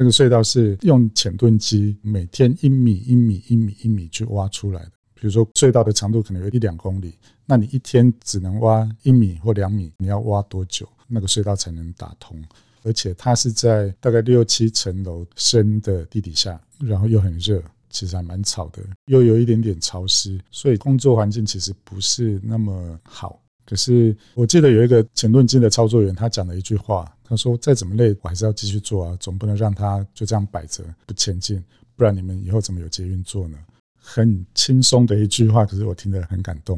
那个隧道是用浅盾机每天一米一米一米一米去挖出来的。比如说隧道的长度可能有一两公里，那你一天只能挖一米或两米，你要挖多久，那个隧道才能打通？而且它是在大概六七层楼深的地底下，然后又很热，其实还蛮吵的，又有一点点潮湿，所以工作环境其实不是那么好。可是我记得有一个前盾机的操作员，他讲了一句话，他说：“再怎么累，我还是要继续做啊，总不能让它就这样摆着不前进，不然你们以后怎么有捷运坐呢？”很轻松的一句话，可是我听得很感动。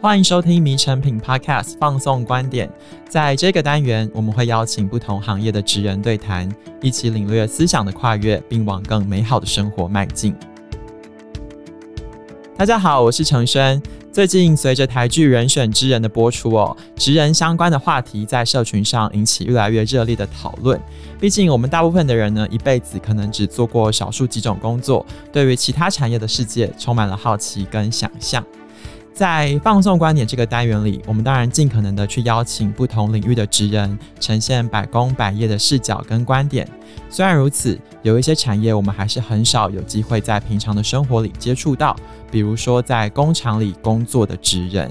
欢迎收听《迷诚品 Podcast》放送观点，在这个单元，我们会邀请不同行业的职人对谈，一起领略思想的跨越，并往更美好的生活迈进。大家好，我是程轩。最近随着台剧《人选之人》的播出哦，职人相关的话题在社群上引起越来越热烈的讨论。毕竟我们大部分的人呢，一辈子可能只做过少数几种工作，对于其他产业的世界充满了好奇跟想象。在放送观点这个单元里，我们当然尽可能的去邀请不同领域的职人，呈现百工百业的视角跟观点。虽然如此，有一些产业我们还是很少有机会在平常的生活里接触到，比如说在工厂里工作的职人。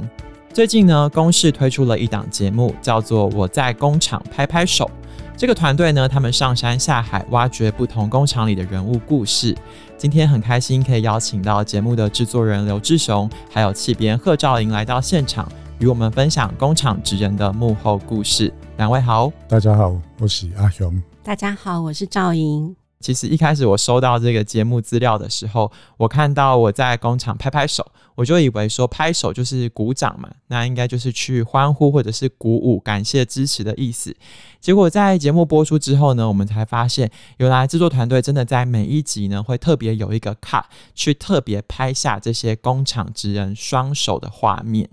最近呢，公视推出了一档节目，叫做《我在工厂拍拍手》。这个团队呢，他们上山下海，挖掘不同工厂里的人物故事。今天很开心可以邀请到节目的制作人刘志雄，还有气编贺兆莹来到现场，与我们分享工厂职人的幕后故事。两位好，大家好，我是阿雄。大家好，我是赵莹。其实一开始我收到这个节目资料的时候，我看到我在工厂拍拍手，我就以为说拍手就是鼓掌嘛，那应该就是去欢呼或者是鼓舞、感谢支持的意思。结果在节目播出之后呢，我们才发现，原来制作团队真的在每一集呢，会特别有一个 cut 去特别拍下这些工厂职人双手的画面。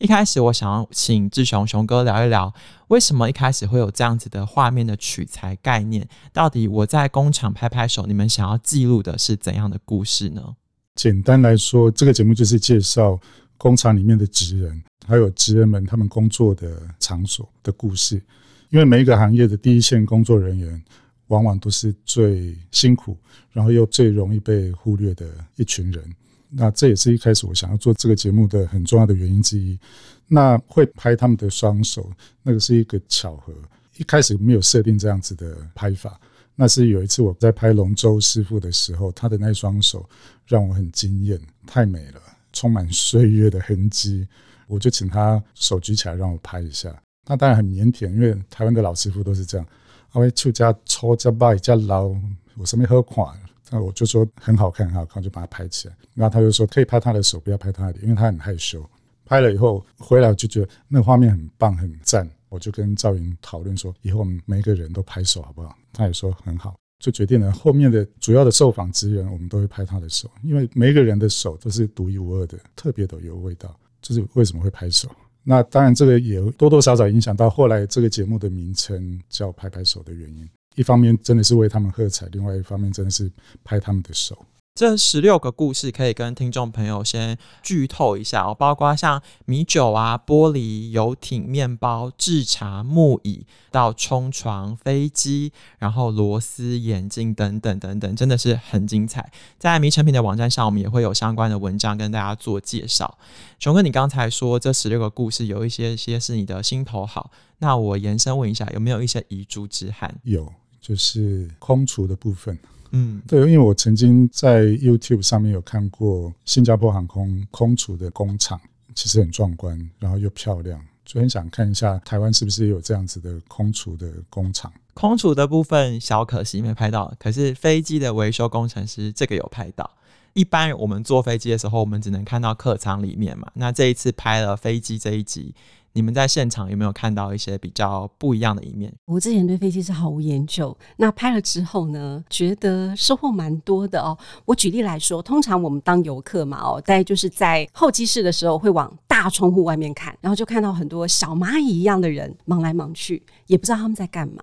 一开始我想要请志雄雄哥聊一聊，为什么一开始会有这样子的画面的取材概念？到底我在工厂拍拍手，你们想要记录的是怎样的故事呢？简单来说，这个节目就是介绍工厂里面的职人，还有职人们他们工作的场所的故事。因为每一个行业的第一线工作人员，往往都是最辛苦，然后又最容易被忽略的一群人。那这也是一开始我想要做这个节目的很重要的原因之一。那会拍他们的双手，那个是一个巧合。一开始没有设定这样子的拍法。那是有一次我在拍龙舟师傅的时候，他的那双手让我很惊艳，太美了，充满岁月的痕迹。我就请他手举起来让我拍一下。那当然很腼腆，因为台湾的老师傅都是这样。他会出家搓加拜加捞，我什么喝垮。那我就说很好看，很好看，就把它拍起来。然后他就说可以拍他的手，不要拍他的脸，因为他很害羞。拍了以后回来，我就觉得那画面很棒，很赞。我就跟赵云讨论说，以后我们每个人都拍手好不好？他也说很好，就决定了后面的主要的受访资源，我们都会拍他的手，因为每个人的手都是独一无二的，特别的有味道。就是为什么会拍手？那当然这个也多多少少影响到后来这个节目的名称叫“拍拍手”的原因。一方面真的是为他们喝彩，另外一方面真的是拍他们的手。这十六个故事可以跟听众朋友先剧透一下哦，包括像米酒啊、玻璃、游艇、面包、制茶、木椅到冲床、飞机，然后螺丝、眼镜等等等等，真的是很精彩。在迷成品的网站上，我们也会有相关的文章跟大家做介绍。熊哥，你刚才说这十六个故事有一些些是你的心头好，那我延伸问一下，有没有一些遗珠之憾？有，就是空厨的部分。嗯，对，因为我曾经在 YouTube 上面有看过新加坡航空空厨的工厂，其实很壮观，然后又漂亮，就很想看一下台湾是不是也有这样子的空厨的工厂。空厨的部分小可惜没拍到，可是飞机的维修工程师这个有拍到。一般我们坐飞机的时候，我们只能看到客舱里面嘛，那这一次拍了飞机这一集。你们在现场有没有看到一些比较不一样的一面？我之前对飞机是毫无研究，那拍了之后呢，觉得收获蛮多的哦。我举例来说，通常我们当游客嘛，哦，大概就是在候机室的时候会往大窗户外面看，然后就看到很多小蚂蚁一样的人忙来忙去，也不知道他们在干嘛。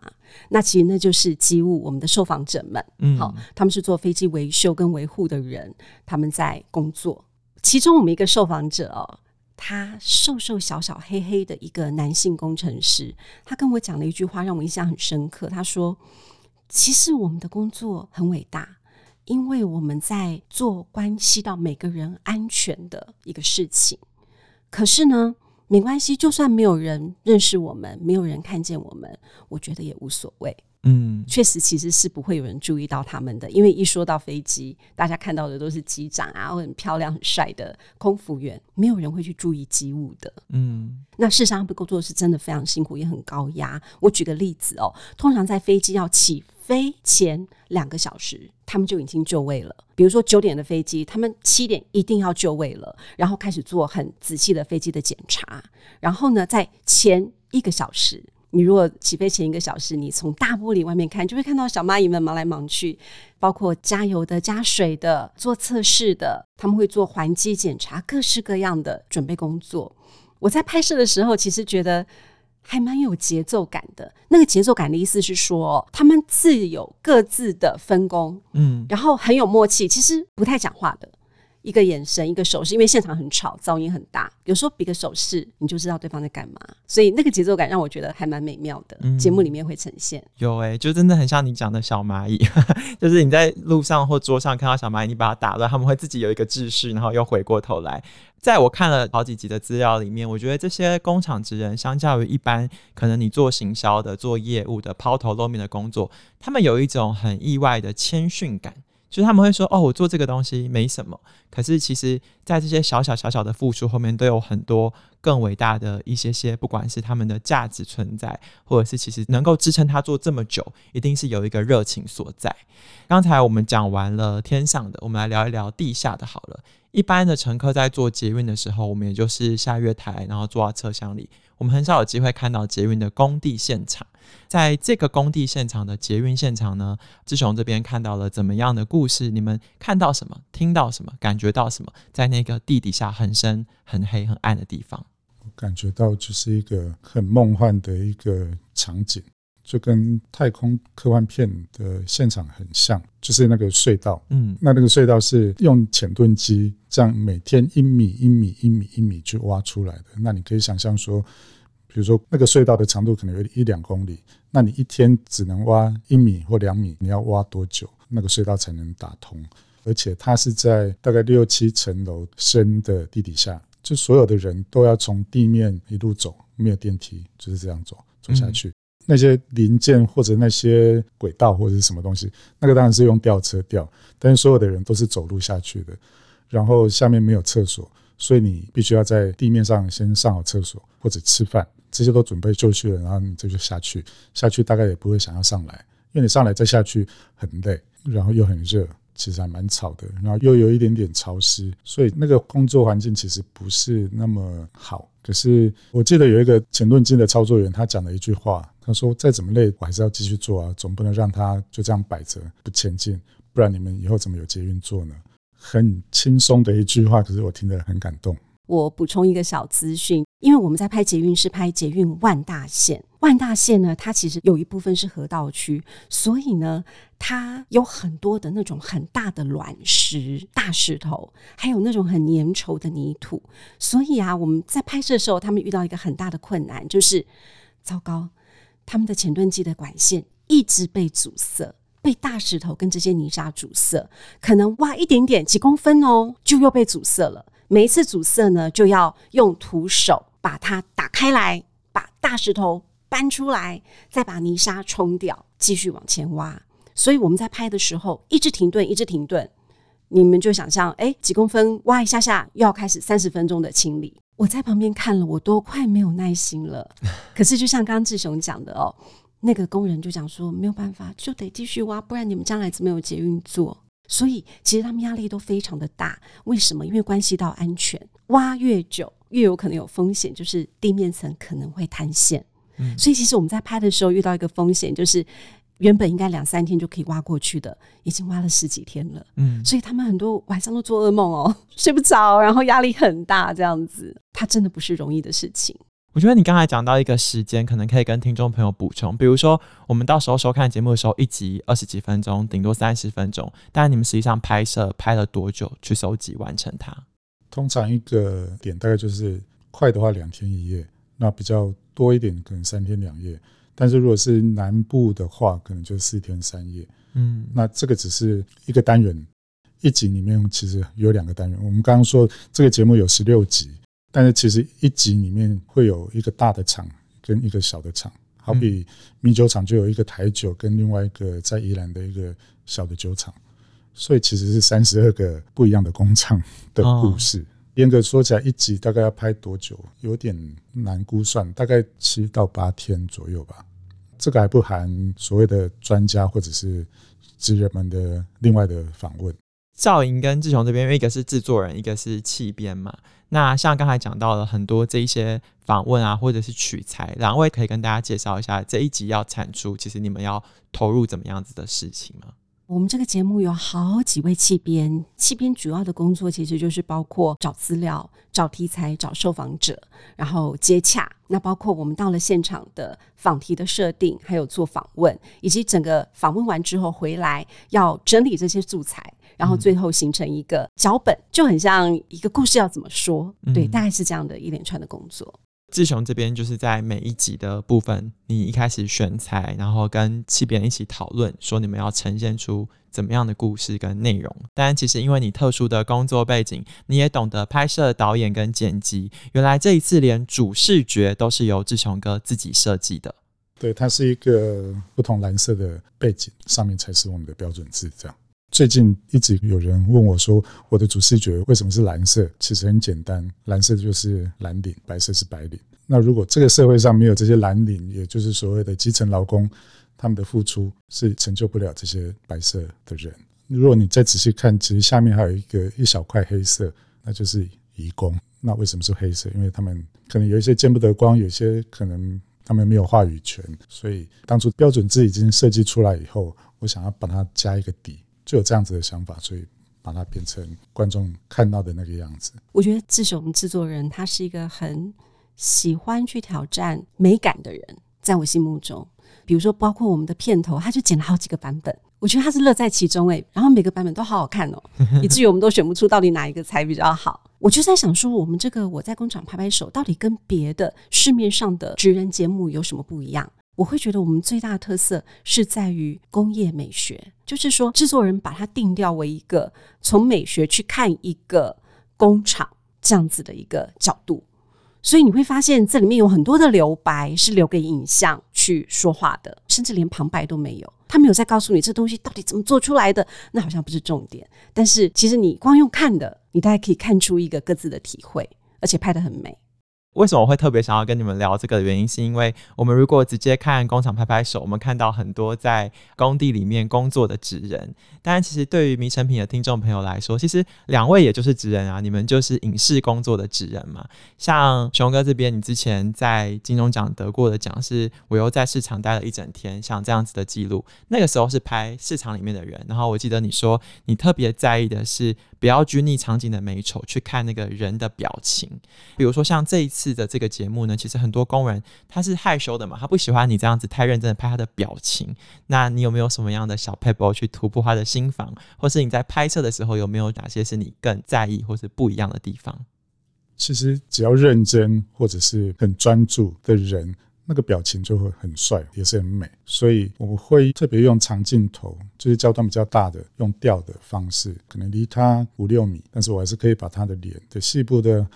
那其实那就是机务我们的受访者们，嗯，好，他们是做飞机维修跟维护的人，他们在工作。其中我们一个受访者哦。他瘦瘦小小黑黑的一个男性工程师，他跟我讲了一句话，让我印象很深刻。他说：“其实我们的工作很伟大，因为我们在做关系到每个人安全的一个事情。可是呢，没关系，就算没有人认识我们，没有人看见我们，我觉得也无所谓。”嗯，确实，其实是不会有人注意到他们的，因为一说到飞机，大家看到的都是机长啊，或很漂亮、很帅的空服员，没有人会去注意机务的。嗯，那事实上，他们工作是真的非常辛苦，也很高压。我举个例子哦，通常在飞机要起飞前两个小时，他们就已经就位了。比如说九点的飞机，他们七点一定要就位了，然后开始做很仔细的飞机的检查。然后呢，在前一个小时。你如果起飞前一个小时，你从大玻璃外面看，就会看到小蚂蚁们忙来忙去，包括加油的、加水的、做测试的，他们会做环机检查，各式各样的准备工作。我在拍摄的时候，其实觉得还蛮有节奏感的。那个节奏感的意思是说，他们自有各自的分工，嗯，然后很有默契，其实不太讲话的。一个眼神，一个手势，因为现场很吵，噪音很大，有时候比个手势，你就知道对方在干嘛。所以那个节奏感让我觉得还蛮美妙的。嗯、节目里面会呈现有诶、欸，就真的很像你讲的小蚂蚁，就是你在路上或桌上看到小蚂蚁，你把它打乱，他们会自己有一个秩序，然后又回过头来。在我看了好几集的资料里面，我觉得这些工厂职人相较于一般可能你做行销的、做业务的、抛头露面的工作，他们有一种很意外的谦逊感。就是他们会说：“哦，我做这个东西没什么。”可是其实，在这些小小小小的付出后面，都有很多更伟大的一些些，不管是他们的价值存在，或者是其实能够支撑他做这么久，一定是有一个热情所在。刚才我们讲完了天上的，我们来聊一聊地下的好了。一般的乘客在坐捷运的时候，我们也就是下月台，然后坐到车厢里，我们很少有机会看到捷运的工地现场。在这个工地现场的捷运现场呢，志雄这边看到了怎么样的故事？你们看到什么？听到什么？感觉到什么？在那个地底下很深、很黑、很暗的地方，我感觉到就是一个很梦幻的一个场景，就跟太空科幻片的现场很像，就是那个隧道。嗯，那那个隧道是用潜盾机这样每天一米、一米、一米、一米去挖出来的。那你可以想象说。比如说，那个隧道的长度可能有一两公里，那你一天只能挖一米或两米，你要挖多久，那个隧道才能打通？而且它是在大概六七层楼深的地底下，就所有的人都要从地面一路走，没有电梯，就是这样走走下去。嗯、那些零件或者那些轨道或者是什么东西，那个当然是用吊车吊，但是所有的人都是走路下去的。然后下面没有厕所，所以你必须要在地面上先上好厕所或者吃饭。这些都准备就绪了，然后你这就下去，下去大概也不会想要上来，因为你上来再下去很累，然后又很热，其实还蛮吵的，然后又有一点点潮湿，所以那个工作环境其实不是那么好。可是我记得有一个前盾机的操作员，他讲了一句话，他说：“再怎么累，我还是要继续做啊，总不能让他就这样摆着不前进，不然你们以后怎么有捷运坐呢？”很轻松的一句话，可是我听得很感动。我补充一个小资讯，因为我们在拍捷运是拍捷运万大线，万大线呢，它其实有一部分是河道区，所以呢，它有很多的那种很大的卵石、大石头，还有那种很粘稠的泥土，所以啊，我们在拍摄的时候，他们遇到一个很大的困难，就是糟糕，他们的前盾机的管线一直被阻塞，被大石头跟这些泥沙阻塞，可能挖一点点几公分哦，就又被阻塞了。每一次阻塞呢，就要用徒手把它打开来，把大石头搬出来，再把泥沙冲掉，继续往前挖。所以我们在拍的时候，一直停顿，一直停顿。你们就想象，哎，几公分挖一下下，又要开始三十分钟的清理。我在旁边看了，我都快没有耐心了。可是就像刚刚志雄讲的哦，那个工人就讲说，没有办法，就得继续挖，不然你们将来怎么有捷运坐？所以，其实他们压力都非常的大。为什么？因为关系到安全，挖越久越有可能有风险，就是地面层可能会塌陷。嗯，所以其实我们在拍的时候遇到一个风险，就是原本应该两三天就可以挖过去的，已经挖了十几天了。嗯，所以他们很多晚上都做噩梦哦，睡不着，然后压力很大，这样子，它真的不是容易的事情。我觉得你刚才讲到一个时间，可能可以跟听众朋友补充，比如说我们到时候收看节目的时候，一集二十几分钟，顶多三十分钟，但你们实际上拍摄拍了多久去收集完成它？通常一个点大概就是快的话两天一夜，那比较多一点可能三天两夜。但是如果是南部的话，可能就四天三夜。嗯，那这个只是一个单元，一集里面其实有两个单元。我们刚刚说这个节目有十六集，但是其实一集里面会有一个大的厂跟一个小的厂。好比米酒厂就有一个台酒跟另外一个在宜兰的一个小的酒厂，所以其实是三十二个不一样的工厂的故事。严格说起来，一集大概要拍多久？有点难估算，大概七到八天左右吧。这个还不含所谓的专家或者是职人们的另外的访问。赵莹跟志雄这边，因为一个是制作人，一个是企编嘛。那像刚才讲到了很多这一些访问啊，或者是取材，两位可以跟大家介绍一下这一集要产出，其实你们要投入怎么样子的事情吗？我们这个节目有好几位企编，企编主要的工作其实就是包括找资料、找题材、找受访者，然后接洽。那包括我们到了现场的访题的设定，还有做访问，以及整个访问完之后回来要整理这些素材。然后最后形成一个脚本，就很像一个故事要怎么说，对，大概是这样的一连串的工作。志雄这边就是在每一集的部分，你一开始选材，然后跟企编一起讨论，说你们要呈现出怎么样的故事跟内容。但其实因为你特殊的工作背景，你也懂得拍摄、导演跟剪辑。原来这一次连主视觉都是由志雄哥自己设计的。对，它是一个不同蓝色的背景，上面才是我们的标准字，这样。最近一直有人问我说：“我的主视觉为什么是蓝色？”其实很简单，蓝色就是蓝领，白色是白领。那如果这个社会上没有这些蓝领，也就是所谓的基层劳工，他们的付出是成就不了这些白色的人。如果你再仔细看，其实下面还有一个一小块黑色，那就是移工。那为什么是黑色？因为他们可能有一些见不得光，有些可能他们没有话语权。所以当初标准字已经设计出来以后，我想要把它加一个底。就有这样子的想法，所以把它变成观众看到的那个样子。我觉得志雄制作人他是一个很喜欢去挑战美感的人，在我心目中，比如说包括我们的片头，他就剪了好几个版本，我觉得他是乐在其中诶，然后每个版本都好好看哦，以至于我们都选不出到底哪一个才比较好。我就在想说，我们这个我在工厂拍拍手，到底跟别的市面上的职人节目有什么不一样？我会觉得我们最大的特色是在于工业美学，就是说制作人把它定调为一个从美学去看一个工厂这样子的一个角度，所以你会发现这里面有很多的留白是留给影像去说话的，甚至连旁白都没有，他没有在告诉你这东西到底怎么做出来的，那好像不是重点，但是其实你光用看的，你大概可以看出一个各自的体会，而且拍得很美。为什么我会特别想要跟你们聊这个原因，是因为我们如果直接看工厂拍拍手，我们看到很多在工地里面工作的职人。但其实对于迷成品的听众朋友来说，其实两位也就是职人啊，你们就是影视工作的职人嘛。像雄哥这边，你之前在金钟奖得过的奖是“我又在市场待了一整天”，像这样子的记录，那个时候是拍市场里面的人。然后我记得你说，你特别在意的是不要拘泥场景的美丑，去看那个人的表情。比如说像这一次。的这个节目呢，其实很多工人他是害羞的嘛，他不喜欢你这样子太认真的拍他的表情。那你有没有什么样的小撇步去突破他的心防，或是你在拍摄的时候有没有哪些是你更在意或是不一样的地方？其实只要认真或者是很专注的人，那个表情就会很帅，也是很美。所以我会特别用长镜头，就是焦段比较大的，用吊的方式，可能离他五六米，但是我还是可以把他的脸的细部的。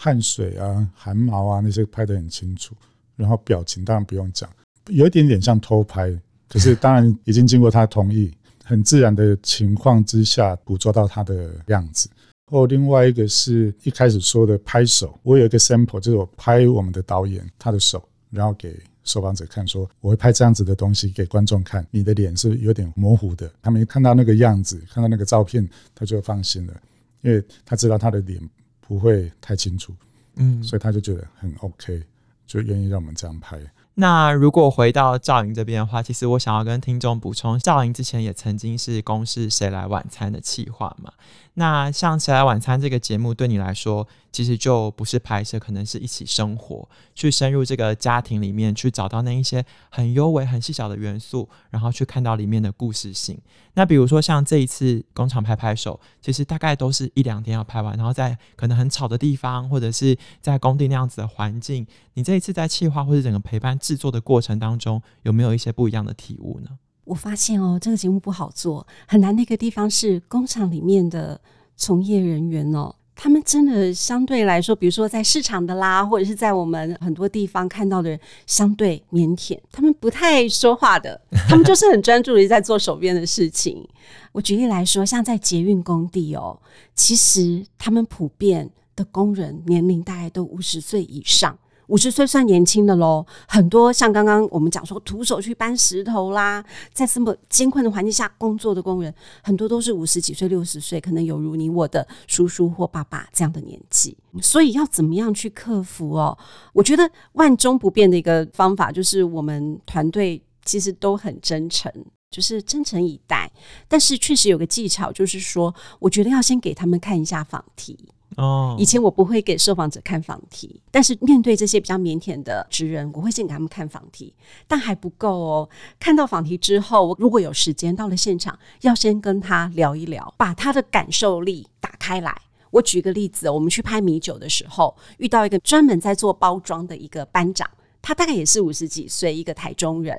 汗水啊，汗毛啊，那些拍得很清楚。然后表情当然不用讲，有一点点像偷拍，可是当然已经经过他同意，很自然的情况之下捕捉到他的样子。哦另外一个是一开始说的拍手，我有一个 sample，就是我拍我们的导演他的手，然后给受访者看，说我会拍这样子的东西给观众看，你的脸是有点模糊的。他们一看到那个样子，看到那个照片，他就放心了，因为他知道他的脸。不会太清楚，嗯，所以他就觉得很 OK，就愿意让我们这样拍。那如果回到赵莹这边的话，其实我想要跟听众补充，赵莹之前也曾经是公视谁来晚餐的企划嘛。那像《谁来晚餐》这个节目对你来说，其实就不是拍摄，可能是一起生活，去深入这个家庭里面，去找到那一些很优美、很细小的元素，然后去看到里面的故事性。那比如说像这一次工厂拍拍手，其实大概都是一两天要拍完，然后在可能很吵的地方，或者是在工地那样子的环境，你这一次在企划或者整个陪伴制作的过程当中，有没有一些不一样的体悟呢？我发现哦，这个节目不好做，很难。那个地方是工厂里面的从业人员哦，他们真的相对来说，比如说在市场的啦，或者是在我们很多地方看到的人，相对腼腆，他们不太说话的，他们就是很专注于在做手边的事情。我举例来说，像在捷运工地哦，其实他们普遍的工人年龄大概都五十岁以上。五十岁算年轻的喽，很多像刚刚我们讲说徒手去搬石头啦，在这么艰困的环境下工作的工人，很多都是五十几岁、六十岁，可能有如你我的叔叔或爸爸这样的年纪。所以要怎么样去克服哦？我觉得万中不变的一个方法就是我们团队其实都很真诚，就是真诚以待。但是确实有个技巧，就是说，我觉得要先给他们看一下仿题。哦，以前我不会给受访者看访题，但是面对这些比较腼腆的职人，我会先给他们看访题，但还不够哦。看到访题之后，我如果有时间到了现场，要先跟他聊一聊，把他的感受力打开来。我举个例子，我们去拍米酒的时候，遇到一个专门在做包装的一个班长。他大概也是五十几岁，一个台中人。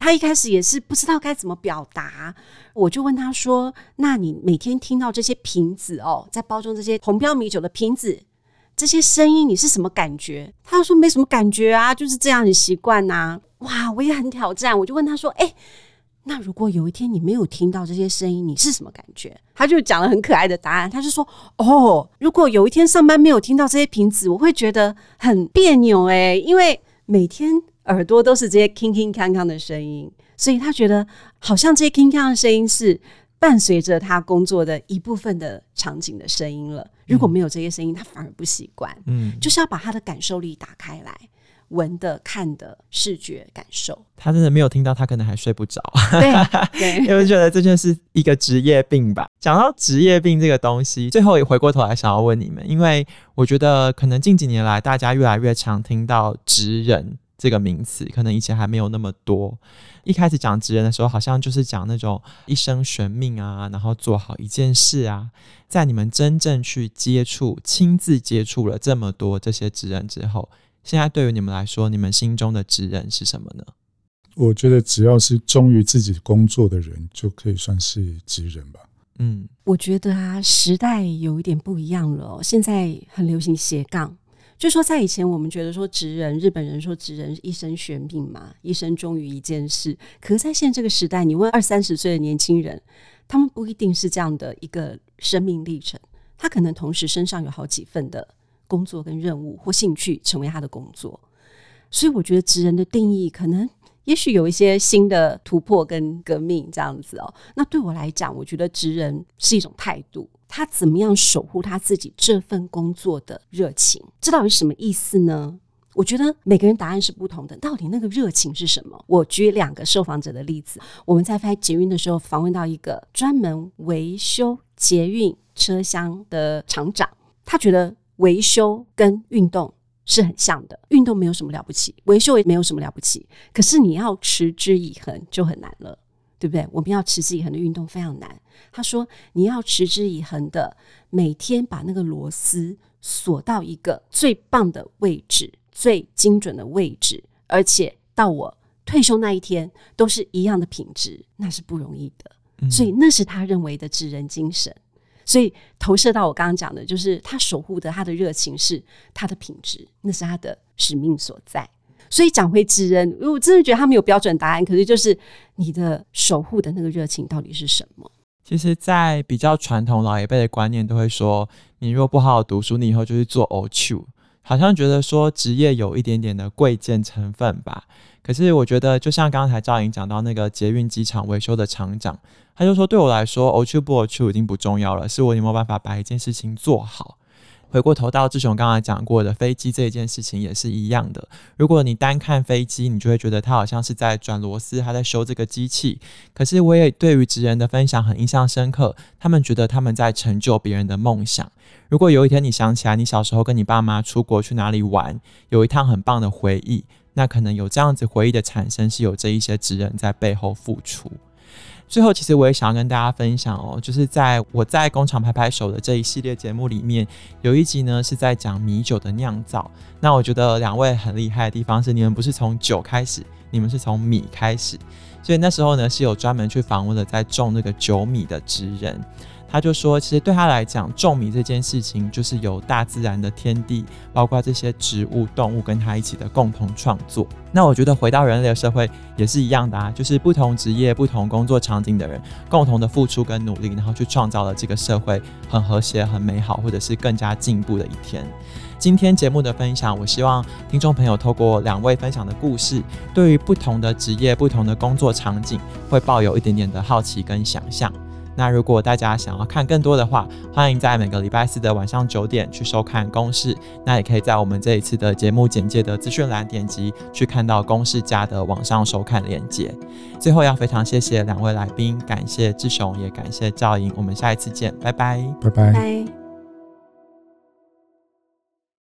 他一开始也是不知道该怎么表达，我就问他说：“那你每天听到这些瓶子哦，在包装这些红标米酒的瓶子，这些声音，你是什么感觉？”他说：“没什么感觉啊，就是这样，很习惯呐。”哇，我也很挑战，我就问他说：“哎，那如果有一天你没有听到这些声音，你是什么感觉？”他就讲了很可爱的答案，他就说：“哦，如果有一天上班没有听到这些瓶子，我会觉得很别扭哎，因为。”每天耳朵都是这些铿铿锵锵的声音，所以他觉得好像这些铿锵的声音是伴随着他工作的一部分的场景的声音了。如果没有这些声音，他反而不习惯。嗯，就是要把他的感受力打开来，闻的、看的、视觉感受。他真的没有听到，他可能还睡不着。对，对，因为觉得这就是一个职业病吧。讲到职业病这个东西，最后也回过头来想要问你们，因为我觉得可能近几年来，大家越来越常听到职人这个名词，可能以前还没有那么多。一开始讲职人的时候，好像就是讲那种一生悬命啊，然后做好一件事啊。在你们真正去接触、亲自接触了这么多这些职人之后，现在对于你们来说，你们心中的职人是什么呢？我觉得只要是忠于自己工作的人，就可以算是职人吧。嗯，我觉得啊，时代有一点不一样了哦。现在很流行斜杠，就说在以前，我们觉得说职人，日本人说职人一生悬命嘛，一生忠于一件事。可是在现在这个时代，你问二三十岁的年轻人，他们不一定是这样的一个生命历程，他可能同时身上有好几份的工作跟任务或兴趣成为他的工作。所以我觉得职人的定义可能。也许有一些新的突破跟革命这样子哦。那对我来讲，我觉得职人是一种态度，他怎么样守护他自己这份工作的热情？这到底什么意思呢？我觉得每个人答案是不同的。到底那个热情是什么？我举两个受访者的例子。我们在拍捷运的时候，访问到一个专门维修捷运车厢的厂长，他觉得维修跟运动。是很像的，运动没有什么了不起，维修也没有什么了不起。可是你要持之以恒就很难了，对不对？我们要持之以恒的运动非常难。他说，你要持之以恒的每天把那个螺丝锁到一个最棒的位置、最精准的位置，而且到我退休那一天都是一样的品质，那是不容易的。嗯。所以那是他认为的职人精神。所以投射到我刚刚讲的，就是他守护的他的热情是他的品质，那是他的使命所在。所以讲回职人，我真的觉得他没有标准答案，可是就是你的守护的那个热情到底是什么？其实，在比较传统老一辈的观念，都会说，你如果不好好读书，你以后就是做欧秋，好像觉得说职业有一点点的贵贱成分吧。可是我觉得，就像刚才赵颖讲到那个捷运机场维修的厂长。他就说：“对我来说，欧秋不欧秋已经不重要了，是我有没有办法把一件事情做好。”回过头到志雄刚才讲过的飞机这件事情也是一样的。如果你单看飞机，你就会觉得他好像是在转螺丝，他在修这个机器。可是我也对于职人的分享很印象深刻，他们觉得他们在成就别人的梦想。如果有一天你想起来你小时候跟你爸妈出国去哪里玩，有一趟很棒的回忆，那可能有这样子回忆的产生是有这一些职人在背后付出。最后，其实我也想要跟大家分享哦，就是在我在工厂拍拍手的这一系列节目里面，有一集呢是在讲米酒的酿造。那我觉得两位很厉害的地方是，你们不是从酒开始，你们是从米开始。所以那时候呢，是有专门去访问了在种那个酒米的职人。他就说，其实对他来讲，种米这件事情就是由大自然的天地，包括这些植物、动物跟他一起的共同创作。那我觉得回到人类的社会也是一样的啊，就是不同职业、不同工作场景的人共同的付出跟努力，然后去创造了这个社会很和谐、很美好，或者是更加进步的一天。今天节目的分享，我希望听众朋友透过两位分享的故事，对于不同的职业、不同的工作场景，会抱有一点点的好奇跟想象。那如果大家想要看更多的话，欢迎在每个礼拜四的晚上九点去收看公式。那也可以在我们这一次的节目简介的资讯栏点击去看到公式家的网上收看链接。最后要非常谢谢两位来宾，感谢志雄，也感谢赵莹。我们下一次见，拜拜，拜拜。拜。